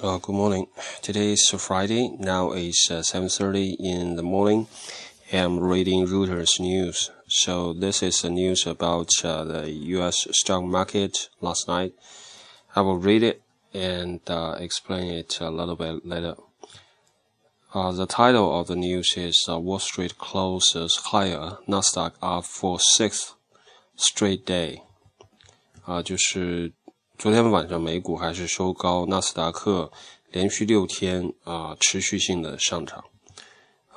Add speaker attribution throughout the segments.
Speaker 1: Uh, good morning. Today is Friday. Now it's uh, 7:30 in the morning. I'm reading Reuters news. So this is the news about uh, the U.S. stock market last night. I will read it and uh, explain it a little bit later. Uh, the title of the news is uh, Wall Street closes higher, Nasdaq up for sixth straight day. 啊，就是 昨天晚上美股还是收高，纳斯达克连续六天啊持续性的上涨。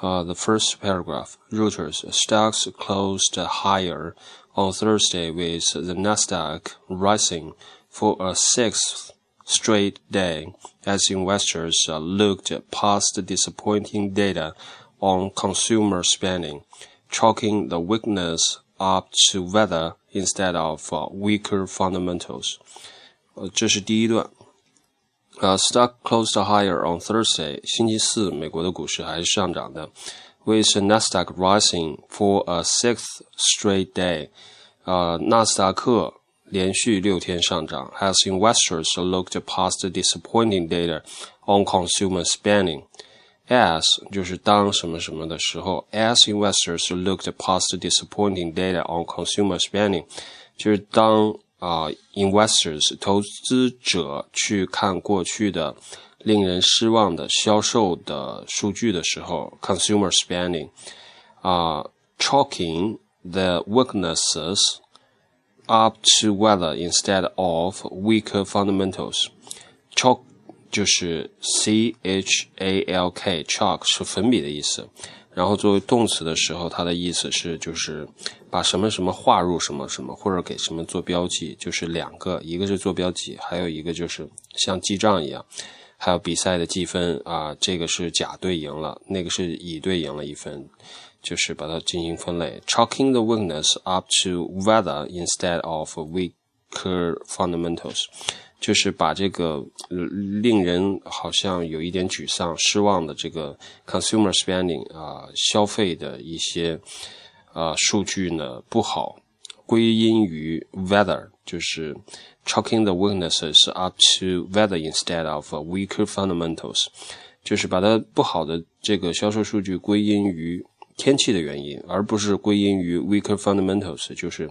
Speaker 1: Uh, the first paragraph, Reuters, stocks closed higher on Thursday with the Nasdaq rising for a sixth straight day as investors uh, looked past disappointing data on consumer spending, chalking the weakness up to weather instead of uh, weaker fundamentals. 呃，这是第一段。呃，stock closed higher on Thursday，星期四美国的股市还是上涨的，with Nasdaq rising for a sixth straight day。呃，纳斯达克连续六天上涨，as investors looked past disappointing data on consumer spending。as 就是当什么什么的时候，as investors looked past disappointing data on consumer spending，就是当 啊，investors 投资者去看过去的令人失望的销售的数据的时候，consumer spending 啊，chalking the weaknesses up to weather instead of weaker fundamentals。chalk 就是 c h a l k，chalk 是粉笔的意思。然后作为动词的时候，它的意思是就是 把什么什么划入什么什么，或者给什么做标记，就是两个，一个是做标记，还有一个就是像记账一样，还有比赛的积分啊，这个是甲队赢了，那个是乙队赢了一分，就是把它进行分类，chalking the weakness up to weather instead of weaker fundamentals。就是把这个令人好像有一点沮丧、失望的这个 consumer spending 啊，消费的一些啊数据呢不好，归因于 weather，就是 chalking the weaknesses up to weather instead of weaker fundamentals，就是把它不好的这个销售数据归因于天气的原因，而不是归因于 weaker fundamentals，就是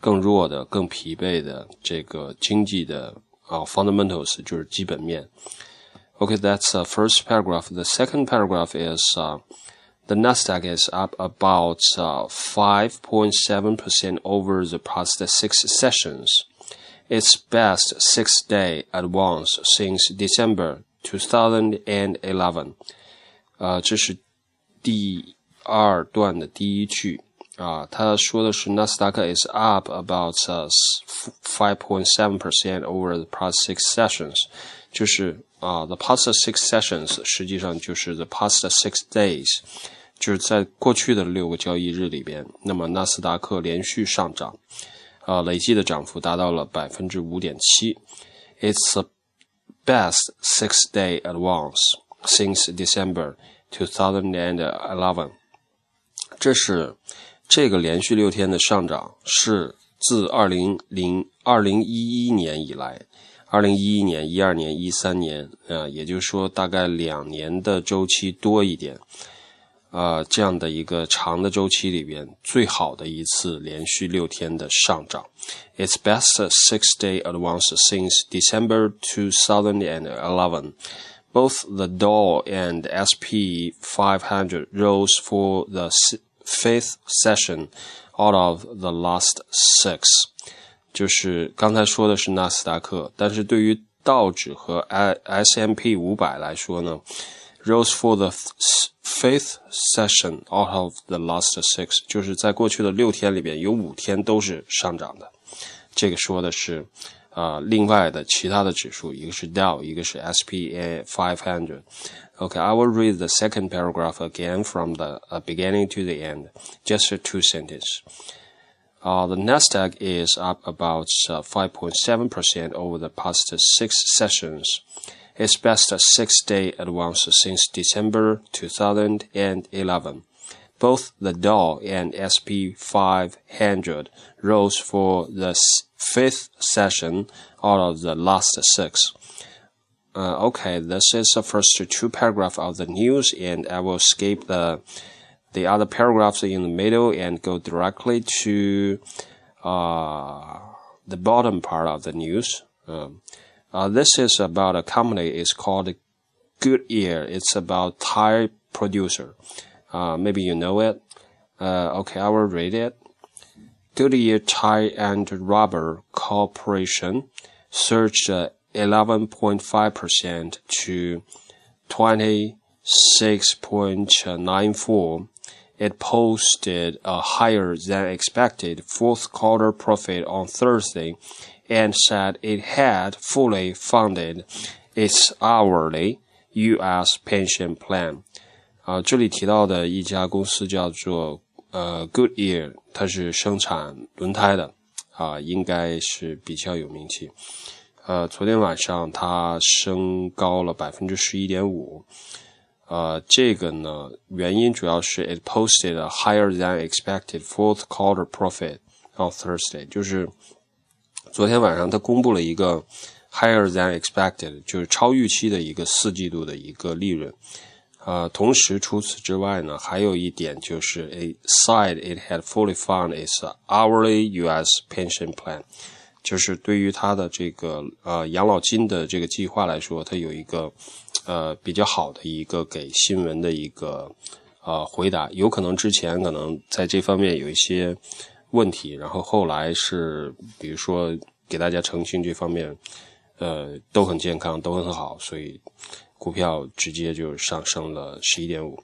Speaker 1: 更弱的、更疲惫的这个经济的。uh, fundamentals 就是基本面。Okay, that's the first paragraph. The second paragraph is uh, the Nasdaq is up about 5.7% uh, over the past six sessions. Its best six-day advance since December 2011. 呃，这是第二段的第一句。啊，他说的是纳斯达克 is up about five point seven percent over the past six sessions，就是啊，the past six sessions 实际上就是 the past six days， 就是在过去的六个交易日里边，那么纳斯达克连续上涨，啊，累计的涨幅达到了百分之五点七，it's the best six-day advance since December two thousand and eleven，这是。这个连续六天的上涨是自二零零二零一一年以来，二零一一年、一二年、一三年，啊，也就是说大概两年的周期多一点，啊，这样的一个长的周期里边最好的一次连续六天的上涨。Its best six-day advance since December 2011. Both the Dow and SP 500 rose for the fifth session out of the last six，就是刚才说的是纳斯达克，但是对于道指和 S M P 五百来说呢 ，rose for the fifth session out of the last six，就是在过去的六天里边有五天都是上涨的。这个说的是啊、呃，另外的其他的指数，一个是 Dow，一个是 S P A five hundred。Okay, I will read the second paragraph again from the uh, beginning to the end, just two sentences. Uh, the Nasdaq is up about 5.7% uh, over the past six sessions, its best six-day advance since December 2011. Both the Dow and SP 500 rose for the fifth session out of the last six. uh, okay, this is the first two paragraph of the news, and I will skip the the other paragraphs in the middle and go directly to uh, the bottom part of the news. Um, uh, this is about a company. It's called Goodyear. It's about tire producer. Uh, maybe you know it. Uh, okay, I will read it. Goodyear Tire and Rubber Corporation surged 11.5% to 26.94. It posted a higher than expected fourth quarter profit on Thursday and said it had fully funded its hourly U.S. pension plan. 啊，这里提到的一家公司叫做呃 Goodyear，它是生产轮胎的啊，应该是比较有名气。呃，昨天晚上它升高了百分之十一点五。呃，这个呢，原因主要是 it posted a higher than expected fourth quarter profit on Thursday，就是 昨天晚上它公布了一个 higher than expected，就是超预期的一个四季度的一个利润。呃，同时除此之外呢，还有一点就是 a side it had fully found its hourly U.S. pension plan，就是对于它的这个呃养老金的这个计划来说，它有一个呃比较好的一个给新闻的一个呃回答。有可能之前可能在这方面有一些问题，然后后来是比如说给大家澄清这方面，呃都很健康，都很好，所以。股票直接就上升了十一点五，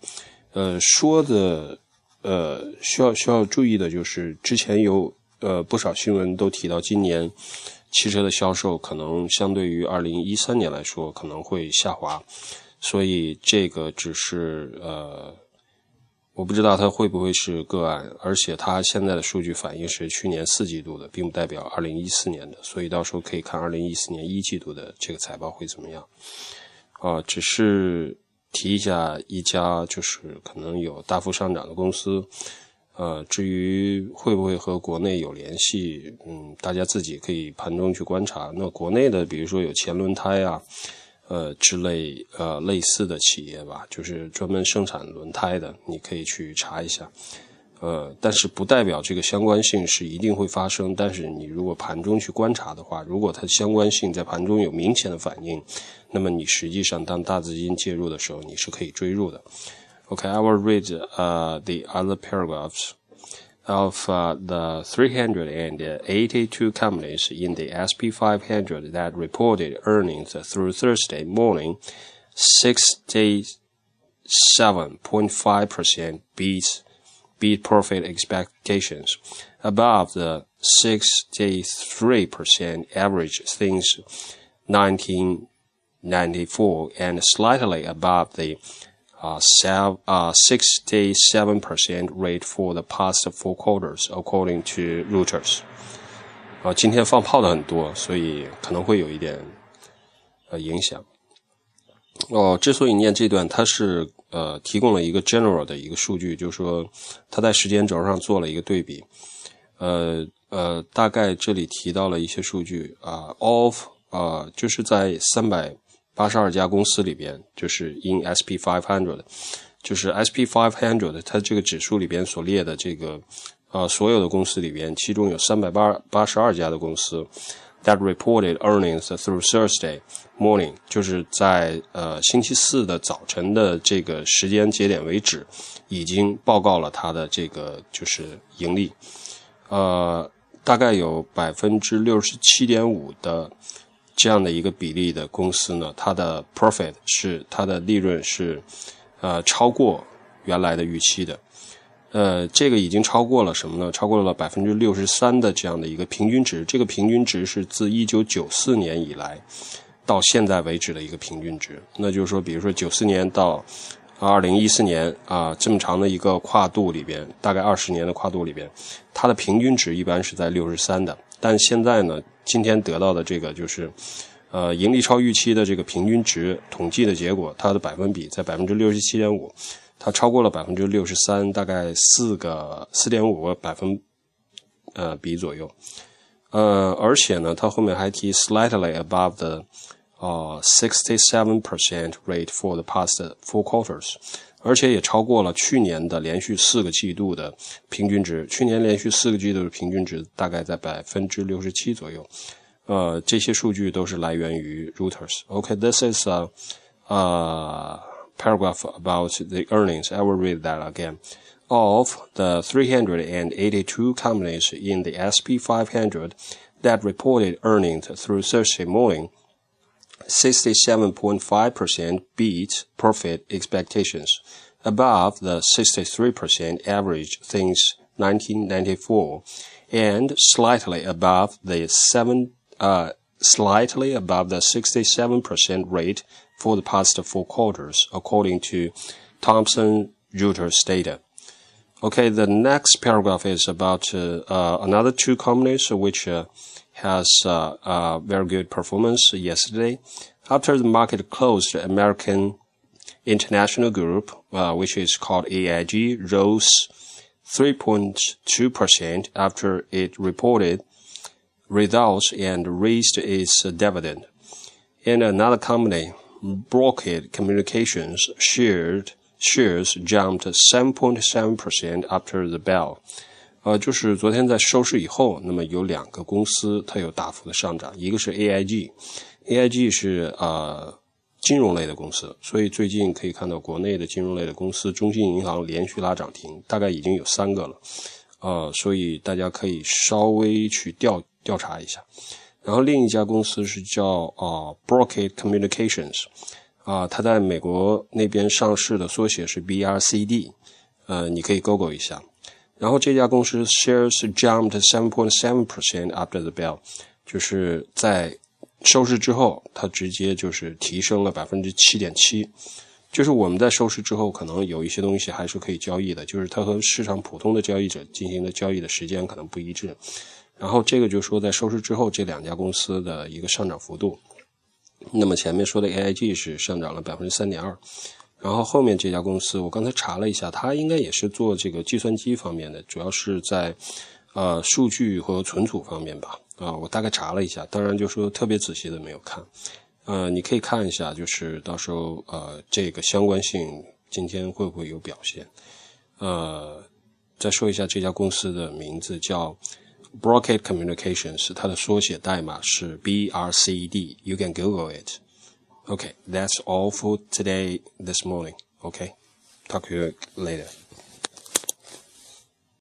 Speaker 1: 呃，说的，呃，需要需要注意的就是，之前有呃不少新闻都提到，今年汽车的销售可能相对于二零一三年来说可能会下滑，所以这个只是呃，我不知道它会不会是个案，而且它现在的数据反映是去年四季度的，并不代表二零一四年的，所以到时候可以看二零一四年一季度的这个财报会怎么样。啊，只是提一下一家就是可能有大幅上涨的公司，呃，至于会不会和国内有联系，嗯，大家自己可以盘中去观察。那国内的，比如说有前轮胎啊，呃之类呃类似的企业吧，就是专门生产轮胎的，你可以去查一下。呃，但是不代表这个相关性是一定会发生。但是你如果盘中去观察的话，如果它相关性在盘中有明显的反应，那么你实际上当大资金介入的时候，你是可以追入的。Okay, I will read uh, the other paragraphs of uh, the 382 companies in the SP 500 that reported earnings through Thursday morning. 67.5% beats beat profit expectations, above the 63% average since 1994 and slightly above the uh, 67% rate for the past four quarters, according to Reuters. 啊，今天放炮的很多，所以可能会有一点呃影响。哦，之所以念这段，它是呃提供了一个 general 的一个数据，就是说它在时间轴上做了一个对比。呃呃，大概这里提到了一些数据啊，of 啊，就是在三百八十二家公司里边，就是 in SP five hundred，就是 SP five hundred 它这个指数里边所列的这个啊所有的公司里边，其中有三百八八十二家的公司。That reported earnings through Thursday morning，就是在呃星期四的早晨的这个时间节点为止，已经报告了它的这个就是盈利，呃，大概有百分之六十七点五的这样的一个比例的公司呢，它的 profit 是它的利润是呃超过原来的预期的。呃，这个已经超过了什么呢？超过了百分之六十三的这样的一个平均值。这个平均值是自一九九四年以来到现在为止的一个平均值。那就是说，比如说九四年到二零一四年啊，这么长的一个跨度里边，大概二十年的跨度里边，它的平均值一般是在六十三的。但现在呢，今天得到的这个就是呃盈利超预期的这个平均值统计的结果，它的百分比在百分之六十七点五。它超过了百分之六十三，大概四个四点五个百分呃比左右，呃，而且呢，它后面还提 slightly above the 呃 sixty-seven percent rate for the past four quarters，而且也超过了去年的连续四个季度的平均值。去年连续四个季度的平均值大概在百分之六十七左右。呃，这些数据都是来源于 Reuters。OK，this、okay, is a uh, paragraph about the earnings. I will read that again. Of the 382 companies in the SP 500 that reported earnings through Thursday morning, 67.5% beat profit expectations, above the 63% average since 1994, and slightly above the 7 uh, slightly above the 67% rate for the past four quarters, according to Thomson Reuters data. Okay, the next paragraph is about uh, uh, another two companies which uh, has uh, very good performance yesterday. After the market closed, American International Group, uh, which is called AIG, rose 3.2% after it reported results and raised its dividend. In another company, Brocade Communications shared shares jumped 7.7% after the bell. 呃，就是昨天在收市以后，那么有两个公司它有大幅的上涨，一个是 AIG，AIG 是呃金融类的公司，所以最近可以看到国内的金融类的公司，中信银行连续拉涨停，大概已经有三个了，呃，所以大家可以稍微去调调查一下，然后另一家公司是叫啊 Brookfield Communications，啊，它在美国那边上市的缩写是 BRCD，呃，你可以 Google 一下。然后这家公司 shares jumped seven point seven percent after the bell，就是在收市之后，它直接就是提升了百分之七点七。就是我们在收市之后，可能有一些东西还是可以交易的，就是它和市场普通的交易者进行的交易的时间可能不一致。然后这个就说在收市之后这两家公司的一个上涨幅度。那么前面说的 AIG 是上涨了百分之三点二，然后后面这家公司我刚才查了一下，它应该也是做这个计算机方面的，主要是在呃数据和存储方面吧。啊，我大概查了一下，当然就说特别仔细的没有看。呃，你可以看一下，就是到时候呃这个相关性今天会不会有表现？呃，再说一下这家公司的名字叫。Broadcast Communications，它的缩写代码是 BRCD。You can Google it. Okay, that's all for today this morning. Okay, talk to you later.